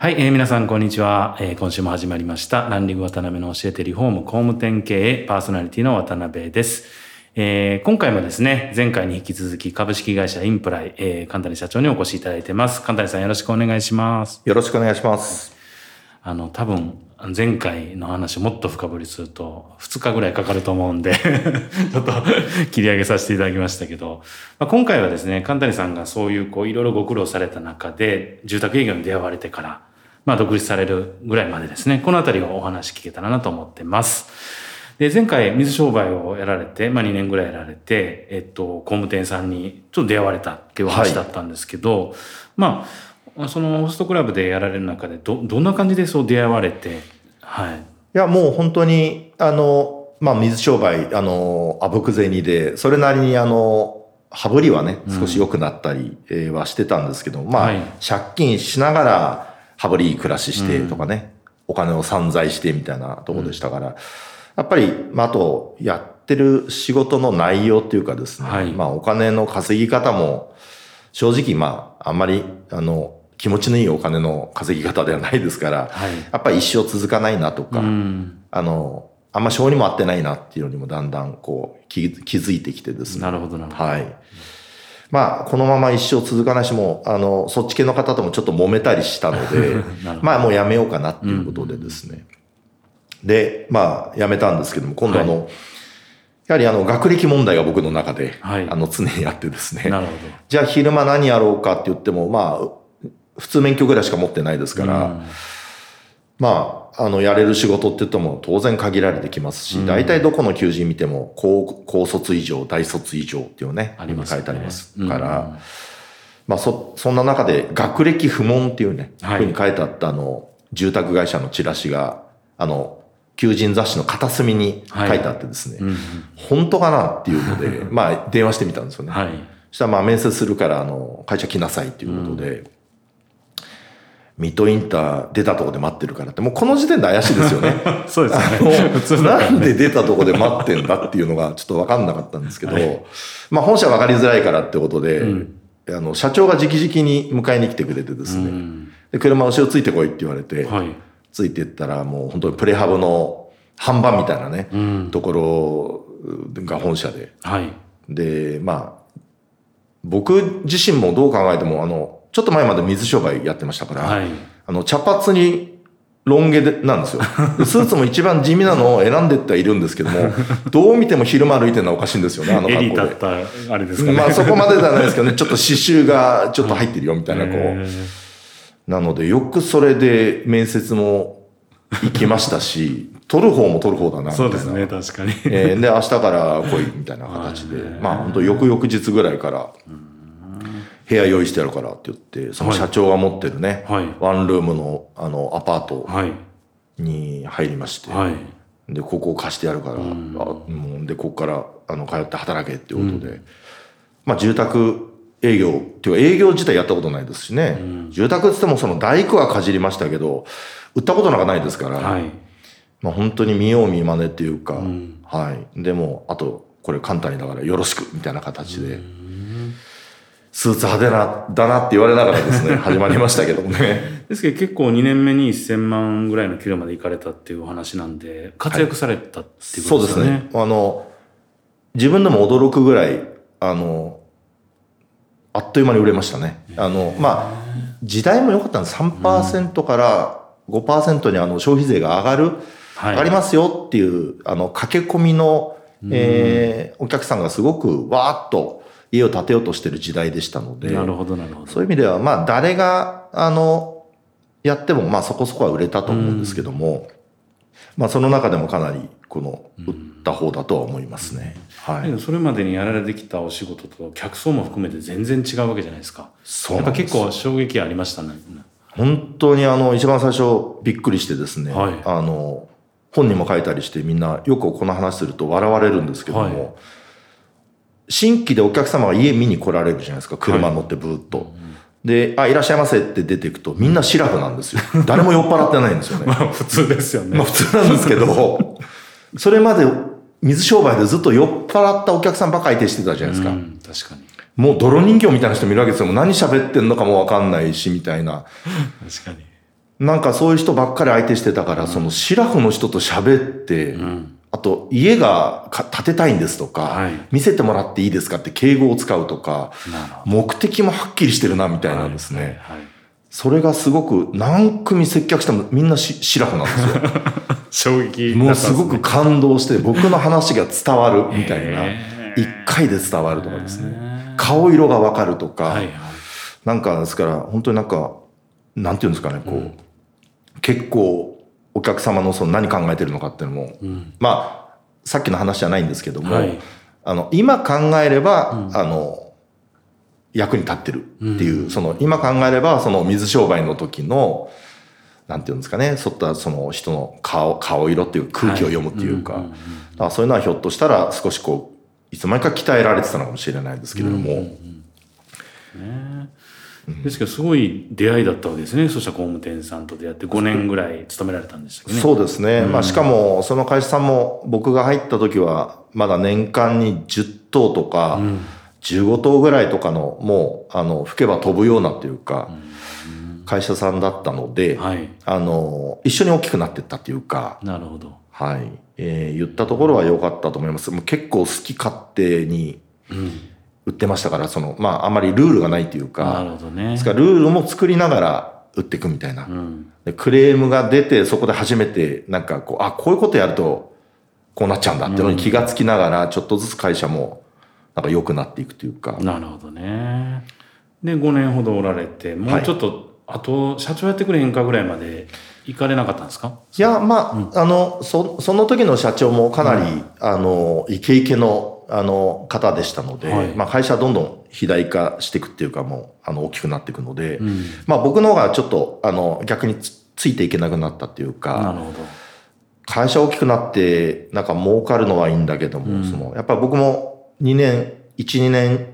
はい、えー皆さんこんにちは、えー今週も始まりましたランディング渡辺の教えてリフォーム工務店経営パーソナリティの渡辺です。えー今回もですね、前回に引き続き株式会社インプライ、えー、神谷社長にお越しいただいてます。神谷さんよろしくお願いします。よろしくお願いします。あの、多分、前回の話をもっと深掘りすると、2日ぐらいかかると思うんで、ちょっと切り上げさせていただきましたけど、まあ、今回はですね、神谷さんがそういう、こう、いろいろご苦労された中で、住宅営業に出会われてから、まあ、独立されるぐらいまでですね、このあたりをお話聞けたらなと思ってます。で、前回、水商売をやられて、まあ、2年ぐらいやられて、えっと、工務店さんにちょっと出会われたっていうお話だったんですけど、まあ、そのホストクラブでやられる中で、ど、どんな感じでそう出会われて、はい。いや、もう本当に、あの、まあ、水商売、あの、あぶく銭で、それなりに、あの、羽振りはね、少し良くなったりえーはしてたんですけど、まあ、はい借金しながら、羽振りいい暮らししてとかね、お金を散財してみたいなところでしたから、やっぱり、まあ、あと、やってる仕事の内容っていうかですね、はい。まあ、お金の稼ぎ方も、正直、まあ、あんまり、あの、気持ちのいいお金の稼ぎ方ではないですから、はい。やっぱり一生続かないなとか、うん。あの、あんま性にも合ってないなっていうのにもだんだんこう気気づいてきてですね。なるほどなるほど。はい。まあ、このまま一生続かないし、もう、あの、そっち系の方ともちょっと揉めたりしたので まあもうやめようかなっていうことでですね。で、まあ、やめたんですけども、今度あの、やはりあの、学歴問題が僕の中で、はいあの、常にあってですね。なるほじゃあ昼間何やろうかって言っても、まあ、普通免許ぐらいしか持ってないですかど。ら、うんまあ、あの、やれる仕事って言っても当然限られてきますし、大体どこの求人見ても、高、高卒以上、大卒以上っていうね、ありますね。書いてありますから、うん。まあ、そ、そんな中で、学歴不問っていうね、はい。ふうに書いてあったあの、住宅会社のチラシが、あの、求人雑誌の片隅に書いてあってですね、うん本当かなっていうので、まあ、電話してみたんですよね。はい。そしたらまあ面接するから、あの、会社来なさいっていうことで、水戸インター出たとこで待ってるからって、もうこの時点で怪しいですよね。そうですね。普通なんで出たとこで待ってんだっていうのがちょっと分かんなかったんですけど、まあ本社分かりづらいからってことで、あの、社長が直々に迎えに来てくれてですね、うんで車後ろついてこいって言われて、はい。ついてったらもう本当にプレハブの販売みたいなね、うんところが本社で、はい。で、まあ、僕自身もどう考えても、あの、ちょっと前まで水商売やってましたから、はい。あの、茶髪にロン毛でなんですよ。でスーツも一番地味なのを選んでってはいるんですけども、どう見ても昼間歩いてるのはおかしいんですよね、あのエ格好で。リだった、あれですかね。まあそこまでではないですけどね、ちょっと刺繍がちょっと入ってるよみたいな、こへう。なので、よくそれで面接も行きましたし、取る方も取る方だな、みたいな。そうですね、確かに。えーで、明日から来いみたいな形で、まあ本当翌々日ぐらいから、部屋用意してやるからって言って、その社長が持ってるね、はいワンルームのあのアパートはい。に入りまして、はい。で、ここを貸してやるから、あもうで、ここからあの通って働けっていうことで、まあ住宅営業っていうか営業自体やったことないですしね、住宅って言ってもその大工はかじりましたけど、売ったことなんかないですから、はい。まあ本当に見よう見まねっていうか、んはい。でも、あと、これ簡単にだからよろしくみたいな形で、スーツ派手な、だなって言われながらですね、始まりましたけどもね。ですけど結構2年目に1000万ぐらいの給料まで行かれたっていうお話なんで、活躍されたっていうこそうでとですすよね。ね。あの、自分でも驚くぐらい、あの、あっという間に売れましたね。あの、まあ、時代も良かったんです。3%から5%にあの消費税が上がる、はい上がりますよっていう、あの、駆け込みの、えーお客さんがすごくわーっと家を建てようとしてる時代でしたので、なるほど、なるほど。そういう意味では、まあ、誰が、あの、やっても、まあ、そこそこは売れたと思うんですけども、まあ、その中でもかなり、この、売った方だとは思いますね。はい。それまでにやられてきたお仕事と客層も含めて全然違うわけじゃないですか。そうやっぱなんです結構衝撃ありましたね。本当にあの、一番最初、びっくりしてですね、はいあの、本にも書いたりして、みんな、よくこの話すると笑われるんですけども、はい新規でお客様が家見に来られるじゃないですか、車乗ってブーっと。で、あ、いらっしゃいませって出ていくと、みんなシラフなんですよ。誰も酔っ払ってないんですよね。まあ普通ですよね。まあ普通なんですけど、それまで水商売でずっと酔っ払ったお客さんばっかり相手してたじゃないですか。うん、確かに。もう泥人形みたいな人見るわけですよ。もう何喋ってんのかもわかんないし、みたいな。確かに。なんかそういう人ばっかり相手してたから、そのシラフの人と喋って、んあと家がか建てたいんですとか、はい見せてもらっていいですかって敬語を使うとか、目的もはっきりしてるな、みたいなんですね。はいはいそれがすごく何組接客してもみんなしシラフなんですよ。衝撃もうすごく感動して、僕の話が伝わるみたいな一回で伝わるとかですね。顔色がわかるとか、はいはい。なんかですから、本当になんか、なんていうんですかね、こう、結構お客様のその何考えてるのかっていうのも、まあ、さっきの話じゃないんですけども、はい。あの、今考えれば、あの、役に立ってるっていう、その、今考えれば、その水商売の時の、なんていうんですかね、そういったその人の顔、顔色っていう空気を読むっていうか、はいうんうんだからそういうのはひょっとしたら少しこう、いつまにか鍛えられてたのかもしれないですけれども、ですけど、すごい出会いだったわけですね。そしたら工務店さんと出会って5年ぐらい勤められたんでしたっけね。そうですね。まあしかも、その会社さんも僕が入った時は、まだ年間に10頭とか、15頭ぐらいとかの、もう、あの、吹けば飛ぶようなっていうか、会社さんだったので、はい。あの、一緒に大きくなっていったっていうか、なるほど。はい。えー言ったところは良かったと思います。もう結構好き勝手に売ってましたから、その、まああんまりルールがないっていうなか、るほどねです。からルールも作りながら売っていくみたいな。うん。でクレームが出て、そこで初めて、なんかこう、あ、こういうことやると、こうなっちゃうんだっていうのに気がつきながら、ちょっとずつ会社も、なんか良くなっていくというか。なるほどね。で、5年ほどおられて、もうちょっと、あと、社長やってくれへんかぐらいまで行かれなかったんですか？いや、まあ、あの、そ、その時の社長もかなり、あの、イケイケの、あの、方でしたので、はい。まあ、会社はどんどん肥大化していくっていうか、もう、あの、大きくなっていくので、まあ、僕の方がちょっと、あの、逆につついていけなくなったっていうなか。会社大きくなって、なんか儲かるのはいいんだけども、その、やっぱり僕も2年、1、2年、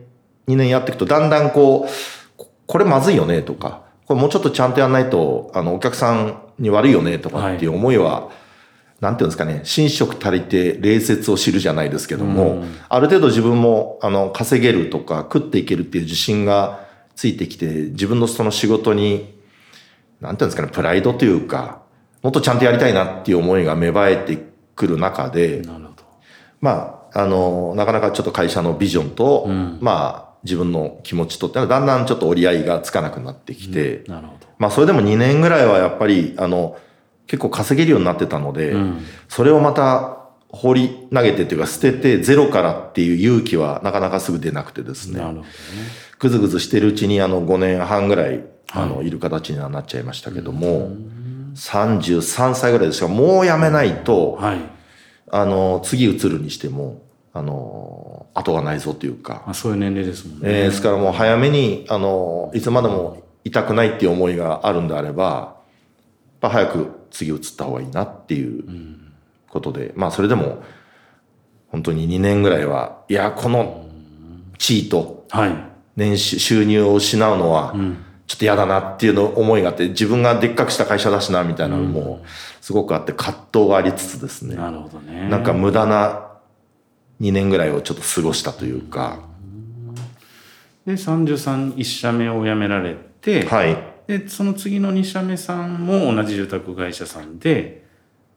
2年やっていくと、だんだんこう、ここれまずいよねとか、これもうちょっとちゃんとやんないと、あの、お客さんに悪いよねとかっていう思いは、なんていうんですかね、寝食足りて礼節を知るじゃないですけども、ある程度自分も、あの、稼げるとか、食っていけるっていう自信がついてきて、自分のその仕事に、なんていうんですかね、プライドというか、もっとちゃんとやりたいなっていう思いが芽生えてくる中で、なるほど。まあ、あの、なかなかちょっと会社のビジョンと、まあ、自分の気持ちとってだんだんちょっと折り合いがつかなくなってきて、なるほど。まあ、それでも2年ぐらいはやっぱり、あの、結構稼げるようになってたので、それをまた放り投げてというか捨ててゼロからっていう勇気はなかなかすぐ出なくてですね。なるほどね。ぐずぐずしてるうちにあの5年半ぐらい、あの、いる形にはなっちゃいましたけども、33歳ぐらいですが、もう辞めないと、はい。あの、次移るにしても、あの、後がないぞというか、まあ、そういう年齢ですもんね。えーですからもう早めに、あの、いつまでも痛くないっていう思いがあるんであれば、やっぱ早く次移った方がいいなっていうことで、まあそれでも、本当に2年ぐらいは、いや、この地位とはい。年収収入を失うのは、ちょっと嫌だなっていうの思いがあって、自分がでっかくした会社だしな、みたいなのも、すごくあって、葛藤がありつつですね。なるほどね。なんか無駄な2年ぐらいをちょっと過ごしたというか、で、33、1社目を辞められて、はい。で、その次の2社目さんも同じ住宅会社さんで、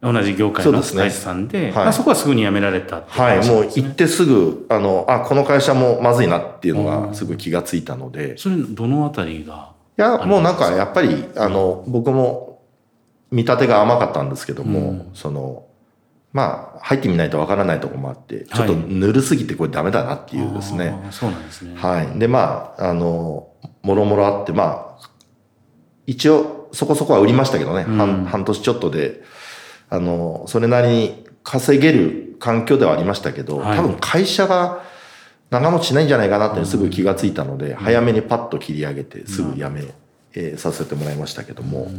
同じ業界の会社さんで、はいまあ、そこはすぐに辞められたっていうはい。もう行ってすぐ、あの、あ、この会社もまずいなっていうのがすぐ気がついたので、いそれ、どのあたりが？や、もうなんかやっぱり、あの、僕も見立てが甘かったんですけども、その、まあ、入ってみないとわからないところもあって、ちょっとぬるすぎてこれダメだなっていうですね。あーそうなんですね。はい。で、まあ、あの、もろもろあって、まあ、一応、そこそこは売りましたけどね、半半年ちょっとで、あの、それなりに稼げる環境ではありましたけど、はい。多分会社が長持ちしないんじゃないかなってすぐ気がついたので、早めにパッと切り上げて、すぐ辞め、えーさせてもらいましたけども、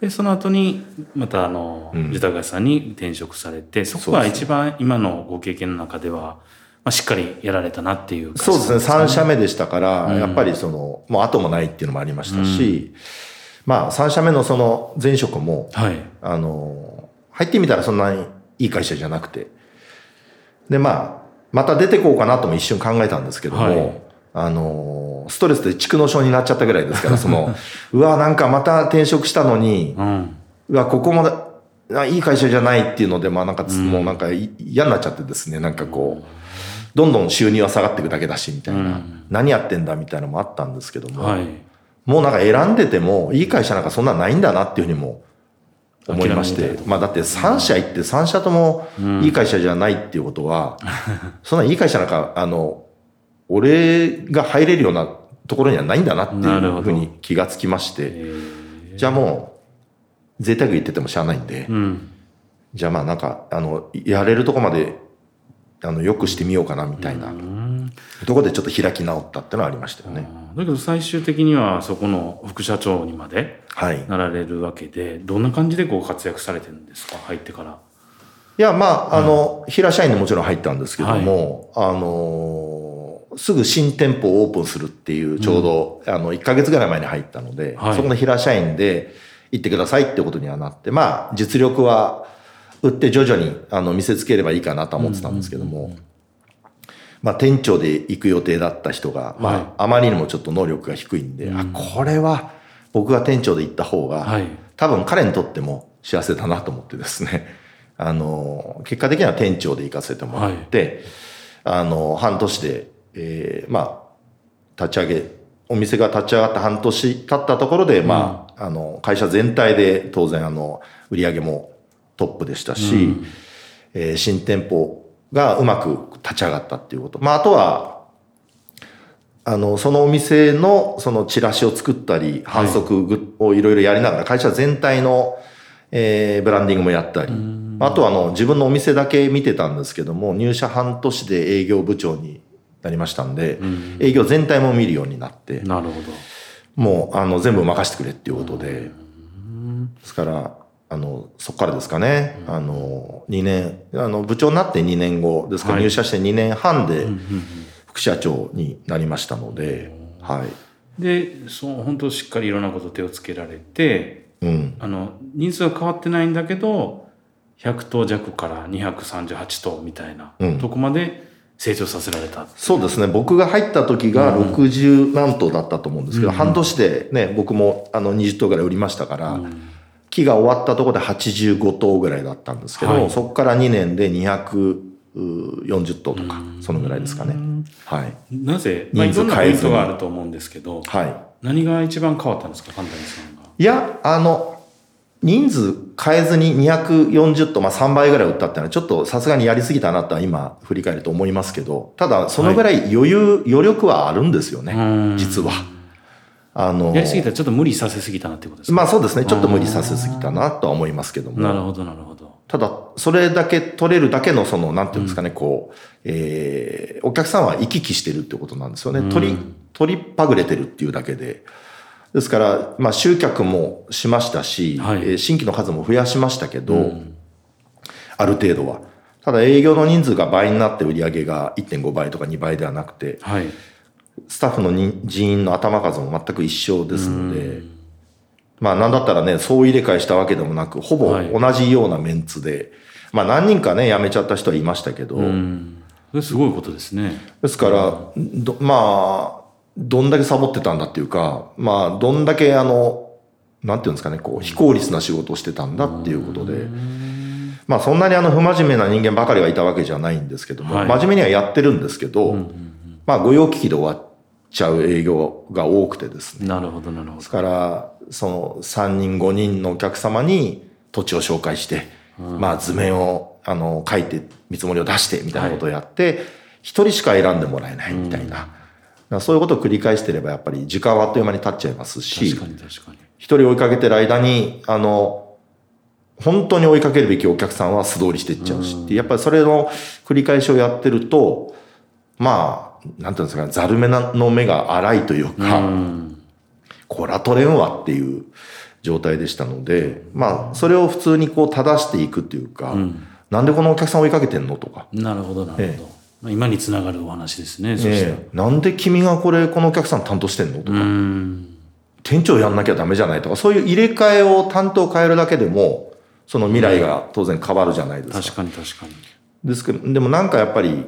で、その後に、また、あの、うん。住宅会社さんに転職されて、そこが一番今のご経験の中では、まあ、しっかりやられたなっていうそうですね、3感じ社目でしたから、やっぱりその、もう後もないっていうのもありましたし、まあ、3社目のその前職も、はい。あの、入ってみたらそんなにいい会社じゃなくて。で、まあ、また出てこうかなとも一瞬考えたんですけども、はい。あの、ストレスで蓄膿症になっちゃったぐらいですから、その、うわ、なんかまた転職したのに、うん。うわ、ここもいい会社じゃないっていうので、まあなんかつ、もうなんかい嫌になっちゃってですね、なんかこう、どんどん収入は下がっていくだけだし、みたいな、うん何やってんだみたいなのもあったんですけども、はい。もうなんか選んでても、いい会社なんかそんなんないんだなっていうふうにも思いまして。まあだって3社行って3社ともいい会社じゃないっていうことは、そんないい会社なんか、あの、俺が入れるようなところにはないんだなっていうふうに気がつきまして、えじゃあもう、贅沢言っててもしゃあないんでー、うん。じゃあまあなんか、あの、やれるとこまで、あの、よくしてみようかなみたいな。うん。ところでちょっと開き直ったっていうのはありましたよね。だけど最終的にはそこの副社長にまではい。なられるわけで、どんな感じでこう活躍されてるんですか？入ってから。いや、まあ、あの、平社員でもちろん入ったんですけども、あのーすぐ新店舗をオープンするっていう、ちょうど、あの、1ヶ月ぐらい前に入ったので、はい。そこの平社員で行ってくださいってことにはなって、まあ、実力は売って徐々に、あの、見せつければいいかなとは思ってたんですけども、まあ、店長で行く予定だった人が、まあ、はい。あまりにもちょっと能力が低いんで、あ、これは僕が店長で行った方が、はい。多分彼にとっても幸せだなと思ってですね、あの、結果的には店長で行かせてもらって、あの、半年で、えーまあ、立ち上げ、お店が立ち上がって半年経ったところで、まあ、あの、会社全体で当然、あの、売り上げもトップでしたし、えー新店舗がうまく立ち上がったっていうこと。まあ、あとは、あの、そのお店の、そのチラシを作ったり、反則グをいろいろやりながら、会社全体の、えーブランディングもやったり、あとはあの、自分のお店だけ見てたんですけども、入社半年で営業部長になりましたんで、営業全体も見るようになって、なるほど。もう、あの、全部任せてくれっていうことで、ですから、あの、そこからですかね、あの、2年、あの、部長になって2年後。ですから、はい。入社して2年半で副社長になりましたので、はい。で、そう、本当しっかりいろんなこと手をつけられて、うん。あの、人数は変わってないんだけど、100頭弱から238頭みたいなうん。とこまで成長させられた。そうですね。僕が入った時が60何頭だったと思うんですけど、半年でね、僕もあの20頭ぐらい売りましたから、木が終わったところで85頭ぐらいだったんですけど、はいそこから2年で240頭とか、そのぐらいですかね。はい。なぜ、まあ、いろんなポイントがあると思うんですけど、はい。何が一番変わったんですか、神谷さんが。いや、あの、人数変えずに240と、まあ、3倍ぐらい売ったっていうのはちょっとさすがにやりすぎたなとは今振り返ると思いますけど、ただそのぐらい余裕、余力はあるんですよねう、ん実は。あの、やりすぎたらちょっと無理させすぎたなってことですか、まあそうですね、ちょっと無理させすぎたなとは思いますけども。なるほど、なるほど。ただ、それだけ取れるだけの、その、なんていうんですかね、こう、えーお客さんは行き来してるってことなんですよね。取り、取りっぱぐれてるっていうだけで。ですから、まあ、集客もしましたし、はいえー新規の数も増やしましたけど、ある程度は。ただ、営業の人数が倍になって売り上げが1.5倍とか2倍ではなくて、はい。スタッフの人人員の頭数も全く一緒ですので、まあなんだったらね、総入れ替えしたわけでもなく、ほぼはい。同じようなメンツで、まあ何人かね、辞めちゃった人はいましたけど、すごいことですね。ですから、どまあ、どんだけサボってたんだっていうか、まあ、どんだけあの、なんていうんですかね、こう、非効率な仕事をしてたんだっていうことで、まあ、そんなにあの、不真面目な人間ばかりがいたわけじゃないんですけども、はい。真面目にはやってるんですけど、まあ、御用聞きで終わっちゃう営業が多くてですね。なるほど、なるほですから、その3人5人のお客様に土地を紹介して、まあ図面をあの書いて見積もりを出してみたいなことをやって、一、人しか選んでもらえないみたいな。だからそういうことを繰り返してればやっぱり時間はあっという間に経っちゃいますど。し確、かに確かに。一人追いかけてる間に、あの、本当に追いかけるべきお客さんは素通りしていっちゃうしっていうやっぱりそれの繰り返しをやってると、まあ、なんていうんですかね、ざる目の目が荒いというか、うん。こら取れんわっていう状態でしたので、まあ、それを普通にこう正していくっていうか、なんでこのお客さん追いかけてんのとか、なるほど、なるえほど。まあ今につながるお話ですね、そしたら。ええなんで君がこれ、このお客さん担当してんのとか、うん。店長やんなきゃダメじゃないとか、そういう入れ替えを担当変えるだけでも、その未来が当然変わるじゃないですか。確かに確かに。ですけど、でもなんかやっぱり、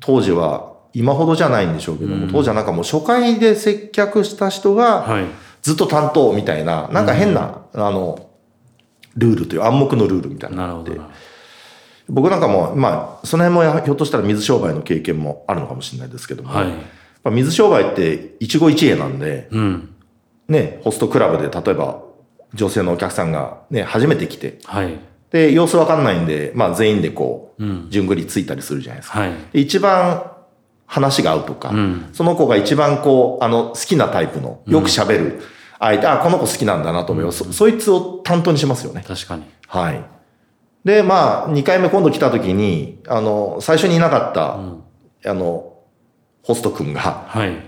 当時は今ほどじゃないんでしょうけども、当時はなんかもう初回で接客した人が、はい。ずっと担当みたいな、なんか変な、あの、ルールという暗黙のルールみたいななるほど。僕なんかも、まあ、その辺もやひょっとしたら水商売の経験もあるのかもしれないですけども、どはい。水商売って一期一会なんで、うん。ね、ホストクラブで例えば女性のお客さんがね、初めて来て、はい。で、様子わかんないんで、まあ全員でこう、うん。順繰りついたりするじゃないですか。はい。で一番話が合うとか、うんその子が一番こう、あの、好きなタイプの、よく喋る相手、あ、この子好きなんだなと思います。そそいつを担当にしますよね。確かに。はい。で、まあ、2回目今度来た時に、あの、最初にいなかった、あの、ホスト君が、はい。今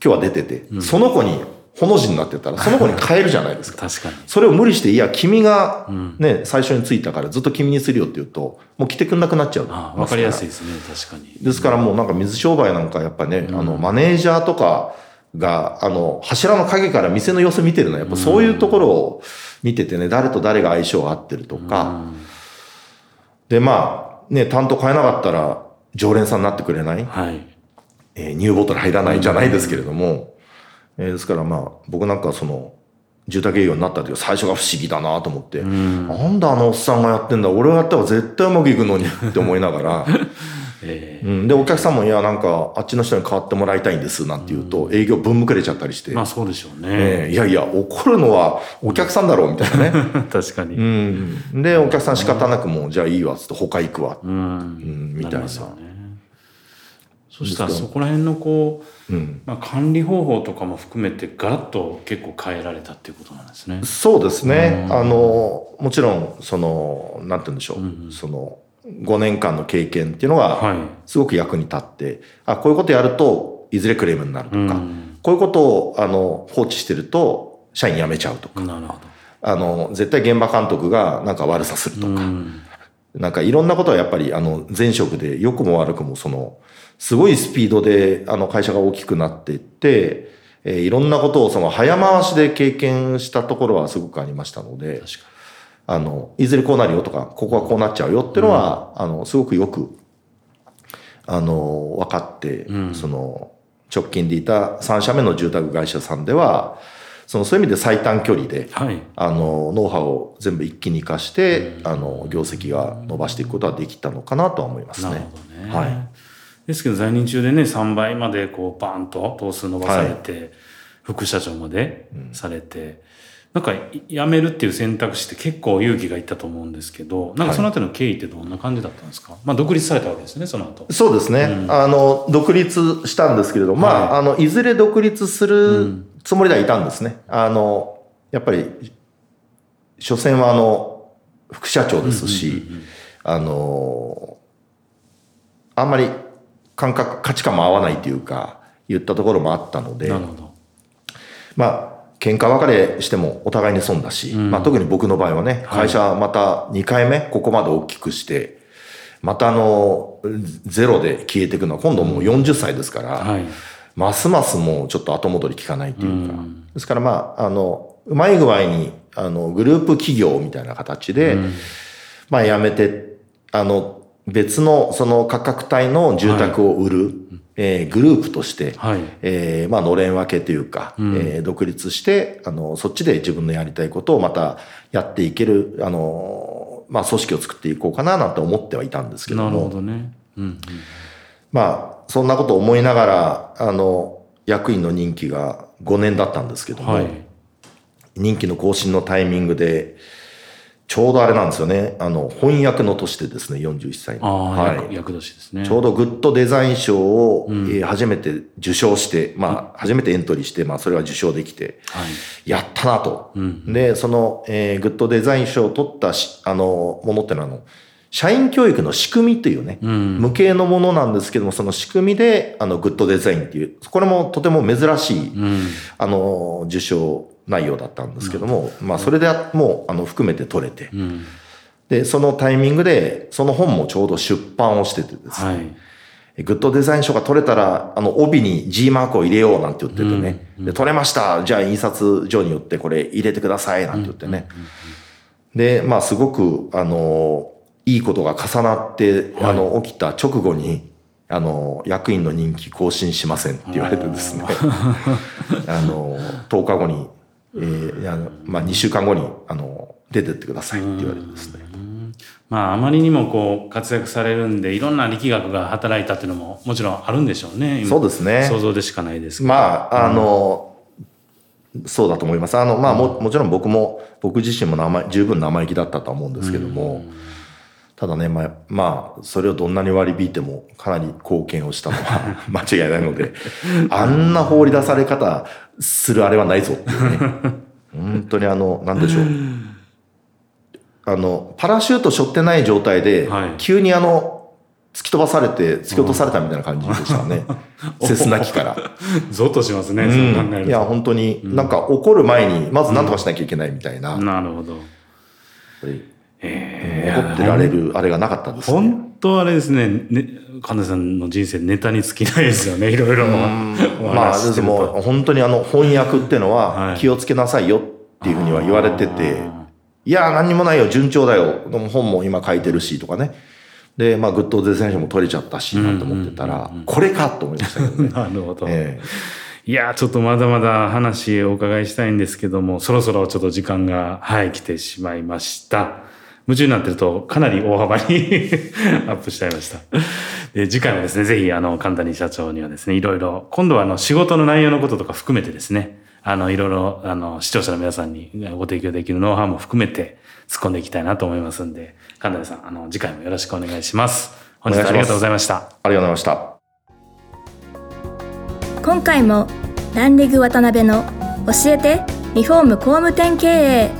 日は出てて、その子に、ほの字になってたら、その子に変えるじゃないですか。確かに。それを無理して、いや、君が、ね、最初についたからずっと君にするよって言うと、もう来てくんなくなっちゃう。あわかりやすいですね、確かに。ですからもうなんか水商売なんかやっぱね、あの、マネージャーとかが、あの、柱の陰から店の様子見てるのは、やっぱそういうところを見ててね、誰と誰が相性が合ってるとか、で、まあ、ね、担当変えなかったら、常連さんになってくれない、はい。えーニューボトル入らないじゃないですけれども、えーですからまあ、僕なんかその、住宅営業になった時は最初が不思議だなと思って、なんであのおっさんがやってんだ俺がやったら絶対うまくいくのに って思いながら、えうん、で、お客さんも、いや、なんか、あっちの人に変わってもらいたいんです、なんて言うと、営業ぶんむくれちゃったりして、ーまあそうでしょうね。えーいやいや、怒るのはお客さんだろう、みたいなね。確かに。ううん。ん。で、お客さん仕方なくもう、じゃあいいわ、つって他行くわ。うん。みたいなりますよね。そしたらそこら辺のこう、うん。まあ、管理方法とかも含めてガラッと結構変えられたっていうことなんですね。そうですね。あの、もちろん、その、なんて言うんでしょう。その、5年間の経験っていうのはが、すごく役に立って、あ、こういうことやると、いずれクレームになるとか、うんこういうことを、あの、放置してると、社員辞めちゃうとか、い。なるほあの、絶対現場監督がなんか悪さするとど。うか、ん。なんかいろんなことはやっぱり、あの、前職で良くも悪くも、その、すごいスピードで、あの、会社が大きくなっていって、えーいろんなことをその早回しで経験したところはすごくありましたので、あの、いずれこうなるよとか、ここはこうなっちゃうよっていうのは、あの、すごくよく、あの、分かって、うん。その、直近でいた3社目の住宅会社さんでは、その、そういう意味で最短距離で、に。はい。あの、ノウハウを全部一気に活かして、あの、業績が伸ばしていくことはできたのかなとは思いますなるね。ほどね。はい。ですけど在任中でね3倍までこうバーンと頭数伸ばされて、副社長までされて、なんかい辞めるっていう選択肢って結構勇気がいったと思うんですけどなんかその後の経緯ってどんな感じだったんですか、まあ独立されたわけですねその後。そうですね。あの、独立したんですけれど、まあ、はあの、いずれ独立するつもりではいたんですね。あの、やっぱり、所詮はあの、副社長ですし、あの、あんまり感覚、価値観も合わないというか、言ったところもあったので、なるほど。まあ、喧嘩別れしてもお互いに損だし、まあ特に僕の場合はね、会社また2回目、ここまで大きくして、またあの、ゼロで消えていくのは今度もう40歳ですから、はい。ますますもうちょっと後戻り効かないというか、うん。ですからまあ、あの、うまい具合に、あの、グループ企業みたいな形で、まあ、やめて、あの、別のその価格帯の住宅を売る、えーグループとして、はい。えーまあ、のれん分けというか、うんえー独立して、あの、そっちで自分のやりたいことをまたやっていける、あの、まあ、組織を作っていこうかななんて思ってはいたんですけども。なるほどね。うんうん。まあ、そんなことを思いながら、あの、役員の任期が5年だったんですけども、はい。任期の更新のタイミングで、ちょうどあれなんですよね、あの、翻訳の年でですね、41歳の。ああ、はい役役年ですね。ちょうどグッドデザイン賞を、うんえー初めて受賞して、まあ、初めてエントリーして、まあ、それは受賞できて、はい。やったなと。うん。で、その、えーグッドデザイン賞を取ったし、あの、ものってのは、あの、社員教育の仕組みというね、うん。無形のものなんですけども、その仕組みで、あの、グッドデザインっていう、これもとても珍しい、うん。あの、受賞内容だったんですけども、まあ、それでもう、あの、含めて取れて、うん。で、そのタイミングで、その本もちょうど出版をしててですね、はい。グッドデザイン賞が取れたら、あの、帯に G マークを入れようなんて言っててね、で、取れました。じゃあ印刷所によってこれ入れてください。なんて言ってね。で、まあ、すごく、あの、いいことが重なって、あの、起きた直後に、あの、役員の任期更新しませんって言われてですね、あ の、10日後に、えーあのまあ、2週間後に、あの、出てってくださいって言われてですね。まあ、あまりにもこう、活躍されるんで、いろんな力学が働いたっていうのも、もちろんあるんでしょうね。今そうですね想像でしかないです。まあ、あの、そうだと思います。あの、まあも、もちろん僕も、僕自身も生意十分生意気だったとは思うんですけども、ただね、まあ、まあ、それをどんなに割り引いても、かなり貢献をしたのは 間違いないので、あんな放り出され方するあれはないぞね。本当にあの、なんでしょう。あの、パラシュート背負ってない状態ではい、急にあの、突き飛ばされて、突き落とされたみたいな感じでしたね。セスナ機から。ゾッとしますね、うんそう考えると。いや、本当に、なんか怒る前に、まず何とかしなきゃいけないみたいな、やっなるほど。怒ってられる、あれがなかったですね。本当あれですね、ね、神田さんの人生ネタに尽きないですよね、いろいろ。おまあ、でも、本当にあの、翻訳ってのははい気をつけなさいよっていうふうには言われてて、いや、何にもないよ、順調だよ。本も今書いてるし、とかね。で、まあ、グッドデザイン賞も取れちゃったし、なんて思ってたら、これかと思いましたけどね。なるほど。えいやー、ちょっとまだまだ話をお伺いしたいんですけども、そろそろちょっと時間が、はい、来てしまいました。夢中になってると、かなり大幅に アップしちゃいました。で次回もですね、ぜひ、あの、神谷社長にはですね、いろいろ、今度はあの、仕事の内容のこととか含めてですね、あの、いろいろ、あの、視聴者の皆さんにご提供できるノウハウも含めて突っ込んでいきたいなと思いますんで、神谷さん、あの、次回もよろしくお願いします。本日はありがとうございました。えありがとうございました。今回もランリグ渡辺の教えてリフォーム工務店経営を